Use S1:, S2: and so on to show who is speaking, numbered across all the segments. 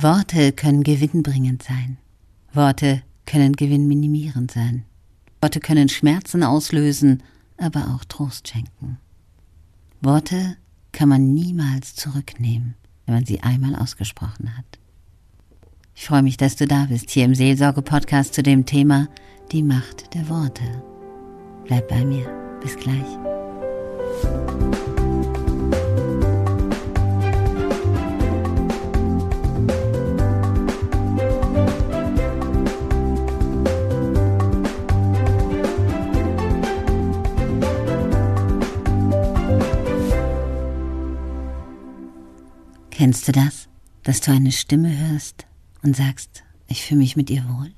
S1: Worte können gewinnbringend sein. Worte können gewinnminimierend sein. Worte können Schmerzen auslösen, aber auch Trost schenken. Worte kann man niemals zurücknehmen, wenn man sie einmal ausgesprochen hat. Ich freue mich, dass du da bist, hier im Seelsorge-Podcast zu dem Thema Die Macht der Worte. Bleib bei mir. Bis gleich. Kennst du das, dass du eine Stimme hörst und sagst, ich fühle mich mit ihr wohl?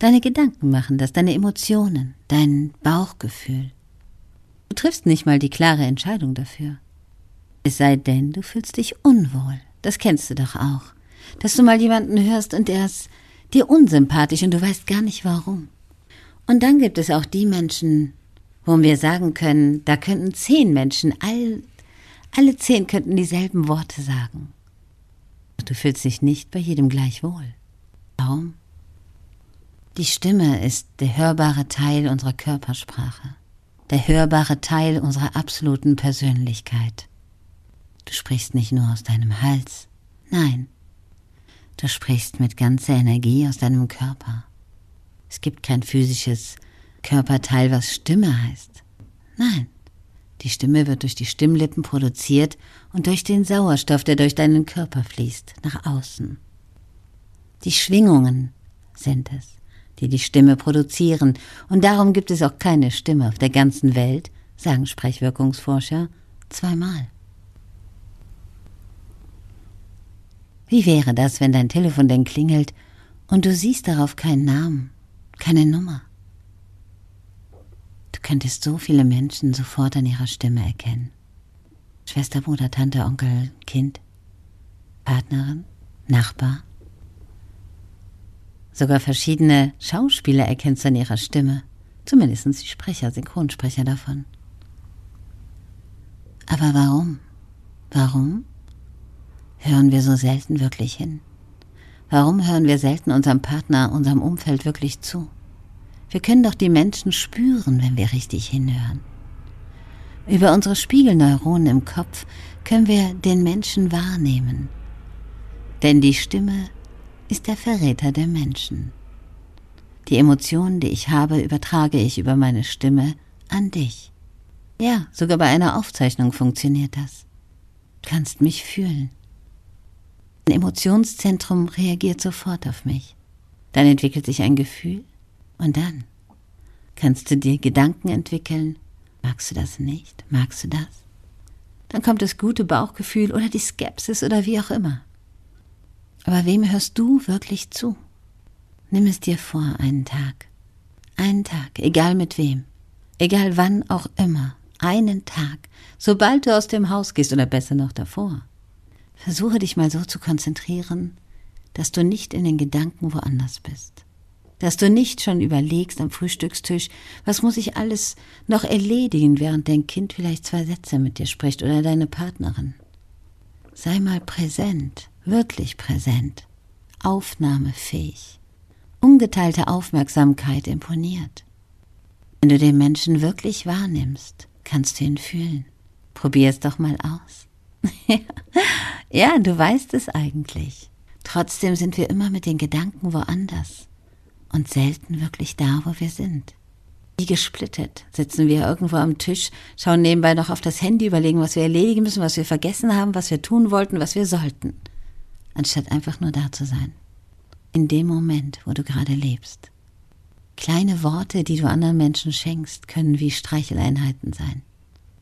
S1: Deine Gedanken machen das, deine Emotionen, dein Bauchgefühl. Du triffst nicht mal die klare Entscheidung dafür. Es sei denn, du fühlst dich unwohl. Das kennst du doch auch. Dass du mal jemanden hörst und der ist dir unsympathisch und du weißt gar nicht warum. Und dann gibt es auch die Menschen, wo wir sagen können, da könnten zehn Menschen all alle zehn könnten dieselben Worte sagen. Du fühlst dich nicht bei jedem gleich wohl. Warum? Die Stimme ist der hörbare Teil unserer Körpersprache, der hörbare Teil unserer absoluten Persönlichkeit. Du sprichst nicht nur aus deinem Hals, nein, du sprichst mit ganzer Energie aus deinem Körper. Es gibt kein physisches Körperteil, was Stimme heißt. Nein, die Stimme wird durch die Stimmlippen produziert und durch den Sauerstoff, der durch deinen Körper fließt, nach außen. Die Schwingungen sind es, die die Stimme produzieren, und darum gibt es auch keine Stimme auf der ganzen Welt, sagen Sprechwirkungsforscher, zweimal. Wie wäre das, wenn dein Telefon denn klingelt und du siehst darauf keinen Namen, keine Nummer? Du könntest so viele Menschen sofort an ihrer Stimme erkennen. Schwester, Bruder, Tante, Onkel, Kind, Partnerin, Nachbar. Sogar verschiedene Schauspieler erkennst du an ihrer Stimme, zumindest die Sprecher, Synchronsprecher davon. Aber warum? Warum hören wir so selten wirklich hin? Warum hören wir selten unserem Partner, unserem Umfeld wirklich zu? Wir können doch die Menschen spüren, wenn wir richtig hinhören. Über unsere Spiegelneuronen im Kopf können wir den Menschen wahrnehmen. Denn die Stimme ist der Verräter der Menschen. Die Emotionen, die ich habe, übertrage ich über meine Stimme an dich. Ja, sogar bei einer Aufzeichnung funktioniert das. Du kannst mich fühlen. Ein Emotionszentrum reagiert sofort auf mich. Dann entwickelt sich ein Gefühl, und dann kannst du dir Gedanken entwickeln. Magst du das nicht? Magst du das? Dann kommt das gute Bauchgefühl oder die Skepsis oder wie auch immer. Aber wem hörst du wirklich zu? Nimm es dir vor, einen Tag. Einen Tag, egal mit wem. Egal wann auch immer. Einen Tag. Sobald du aus dem Haus gehst oder besser noch davor. Versuche dich mal so zu konzentrieren, dass du nicht in den Gedanken woanders bist dass du nicht schon überlegst am Frühstückstisch, was muss ich alles noch erledigen, während dein Kind vielleicht zwei Sätze mit dir spricht oder deine Partnerin. Sei mal präsent, wirklich präsent, aufnahmefähig. Ungeteilte Aufmerksamkeit imponiert. Wenn du den Menschen wirklich wahrnimmst, kannst du ihn fühlen. Probier es doch mal aus. ja, du weißt es eigentlich. Trotzdem sind wir immer mit den Gedanken woanders und selten wirklich da, wo wir sind. Wie gesplittet sitzen wir irgendwo am Tisch, schauen nebenbei noch auf das Handy, überlegen, was wir erledigen müssen, was wir vergessen haben, was wir tun wollten, was wir sollten, anstatt einfach nur da zu sein. In dem Moment, wo du gerade lebst. Kleine Worte, die du anderen Menschen schenkst, können wie Streicheleinheiten sein.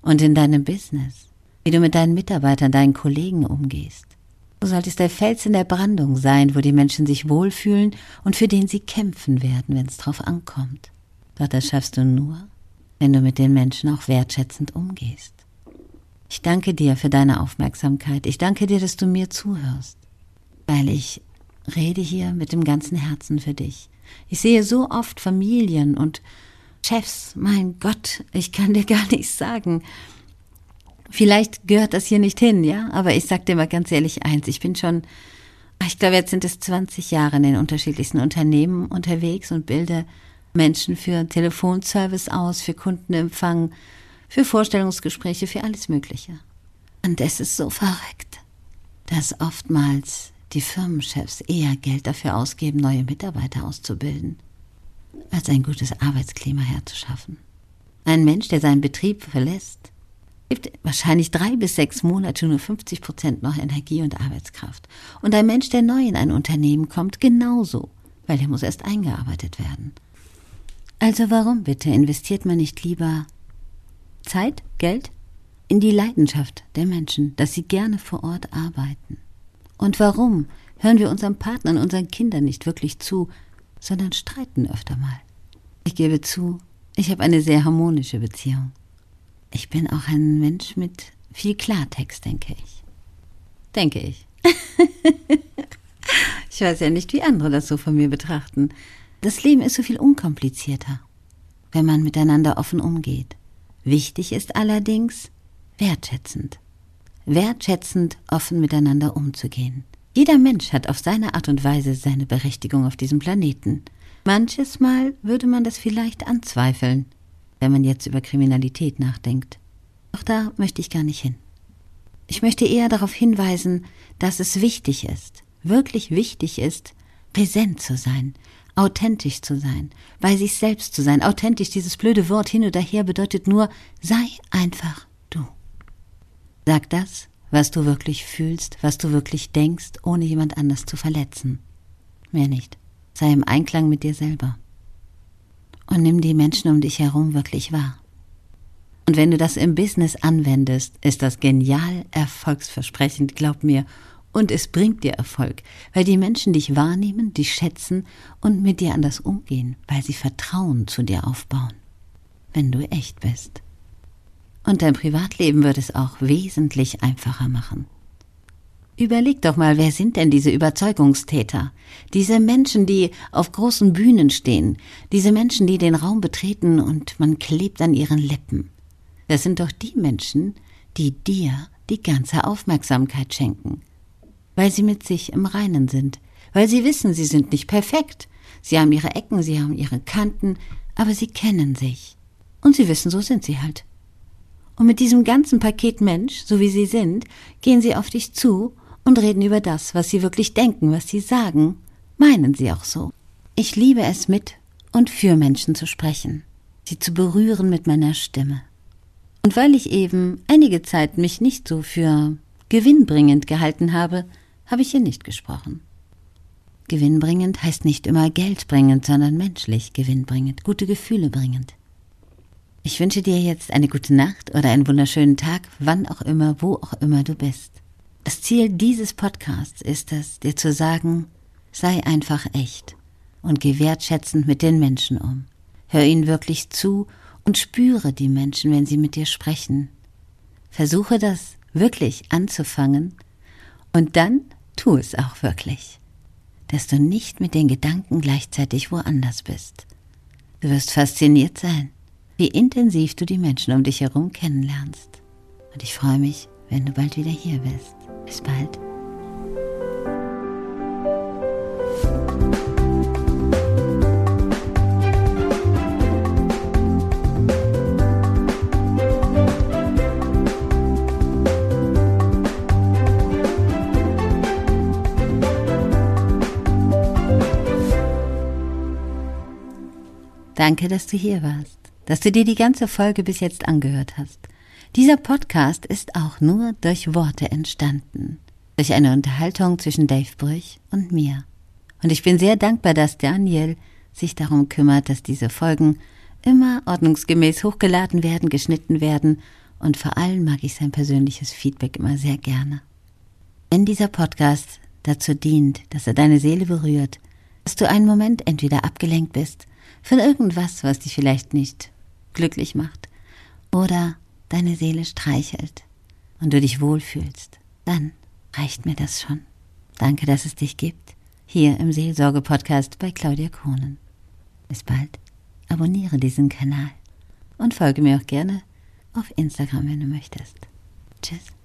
S1: Und in deinem Business, wie du mit deinen Mitarbeitern, deinen Kollegen umgehst. Du solltest der Fels in der Brandung sein, wo die Menschen sich wohlfühlen und für den sie kämpfen werden, wenn es drauf ankommt. Doch das schaffst du nur, wenn du mit den Menschen auch wertschätzend umgehst. Ich danke dir für deine Aufmerksamkeit. Ich danke dir, dass du mir zuhörst, weil ich rede hier mit dem ganzen Herzen für dich. Ich sehe so oft Familien und Chefs, mein Gott, ich kann dir gar nichts sagen, Vielleicht gehört das hier nicht hin, ja, aber ich sag dir mal ganz ehrlich eins, ich bin schon ich glaube, jetzt sind es 20 Jahre in den unterschiedlichsten Unternehmen unterwegs und bilde Menschen für Telefonservice aus, für Kundenempfang, für Vorstellungsgespräche, für alles Mögliche. Und es ist so verrückt, dass oftmals die Firmenchefs eher Geld dafür ausgeben, neue Mitarbeiter auszubilden, als ein gutes Arbeitsklima herzuschaffen. Ein Mensch, der seinen Betrieb verlässt, gibt wahrscheinlich drei bis sechs Monate nur 50 Prozent noch Energie und Arbeitskraft. Und ein Mensch, der neu in ein Unternehmen kommt, genauso, weil er muss erst eingearbeitet werden. Also warum bitte investiert man nicht lieber Zeit, Geld in die Leidenschaft der Menschen, dass sie gerne vor Ort arbeiten? Und warum hören wir unseren Partnern, unseren Kindern nicht wirklich zu, sondern streiten öfter mal? Ich gebe zu, ich habe eine sehr harmonische Beziehung. Ich bin auch ein Mensch mit viel Klartext, denke ich. Denke ich. ich weiß ja nicht, wie andere das so von mir betrachten. Das Leben ist so viel unkomplizierter, wenn man miteinander offen umgeht. Wichtig ist allerdings wertschätzend. Wertschätzend offen miteinander umzugehen. Jeder Mensch hat auf seine Art und Weise seine Berechtigung auf diesem Planeten. Manches Mal würde man das vielleicht anzweifeln, wenn man jetzt über Kriminalität nachdenkt. Doch da möchte ich gar nicht hin. Ich möchte eher darauf hinweisen, dass es wichtig ist, wirklich wichtig ist, präsent zu sein, authentisch zu sein, bei sich selbst zu sein. Authentisch, dieses blöde Wort hin oder her bedeutet nur, sei einfach du. Sag das, was du wirklich fühlst, was du wirklich denkst, ohne jemand anders zu verletzen. Mehr nicht. Sei im Einklang mit dir selber und nimm die Menschen um dich herum wirklich wahr. Und wenn du das im Business anwendest, ist das genial erfolgsversprechend, glaub mir, und es bringt dir Erfolg, weil die Menschen dich wahrnehmen, dich schätzen und mit dir anders umgehen, weil sie Vertrauen zu dir aufbauen, wenn du echt bist. Und dein Privatleben wird es auch wesentlich einfacher machen. Überleg doch mal, wer sind denn diese Überzeugungstäter? Diese Menschen, die auf großen Bühnen stehen, diese Menschen, die den Raum betreten und man klebt an ihren Lippen. Das sind doch die Menschen, die dir die ganze Aufmerksamkeit schenken, weil sie mit sich im Reinen sind, weil sie wissen, sie sind nicht perfekt, sie haben ihre Ecken, sie haben ihre Kanten, aber sie kennen sich. Und sie wissen, so sind sie halt. Und mit diesem ganzen Paket Mensch, so wie sie sind, gehen sie auf dich zu und reden über das, was sie wirklich denken, was sie sagen, meinen sie auch so. Ich liebe es mit und für Menschen zu sprechen, sie zu berühren mit meiner Stimme. Und weil ich eben einige Zeit mich nicht so für gewinnbringend gehalten habe, habe ich hier nicht gesprochen. Gewinnbringend heißt nicht immer geldbringend, sondern menschlich gewinnbringend, gute Gefühle bringend. Ich wünsche dir jetzt eine gute Nacht oder einen wunderschönen Tag, wann auch immer, wo auch immer du bist. Das Ziel dieses Podcasts ist es, dir zu sagen, sei einfach echt und geh wertschätzend mit den Menschen um. Hör ihnen wirklich zu und spüre die Menschen, wenn sie mit dir sprechen. Versuche das wirklich anzufangen und dann tu es auch wirklich, dass du nicht mit den Gedanken gleichzeitig woanders bist. Du wirst fasziniert sein, wie intensiv du die Menschen um dich herum kennenlernst. Und ich freue mich, wenn du bald wieder hier bist. Bis bald. Danke, dass du hier warst, dass du dir die ganze Folge bis jetzt angehört hast. Dieser Podcast ist auch nur durch Worte entstanden. Durch eine Unterhaltung zwischen Dave Brüch und mir. Und ich bin sehr dankbar, dass Daniel sich darum kümmert, dass diese Folgen immer ordnungsgemäß hochgeladen werden, geschnitten werden und vor allem mag ich sein persönliches Feedback immer sehr gerne. Wenn dieser Podcast dazu dient, dass er deine Seele berührt, dass du einen Moment entweder abgelenkt bist von irgendwas, was dich vielleicht nicht glücklich macht, oder deine Seele streichelt und du dich wohlfühlst, dann reicht mir das schon. Danke, dass es dich gibt, hier im Seelsorge-Podcast bei Claudia Kohnen. Bis bald, abonniere diesen Kanal und folge mir auch gerne auf Instagram, wenn du möchtest. Tschüss.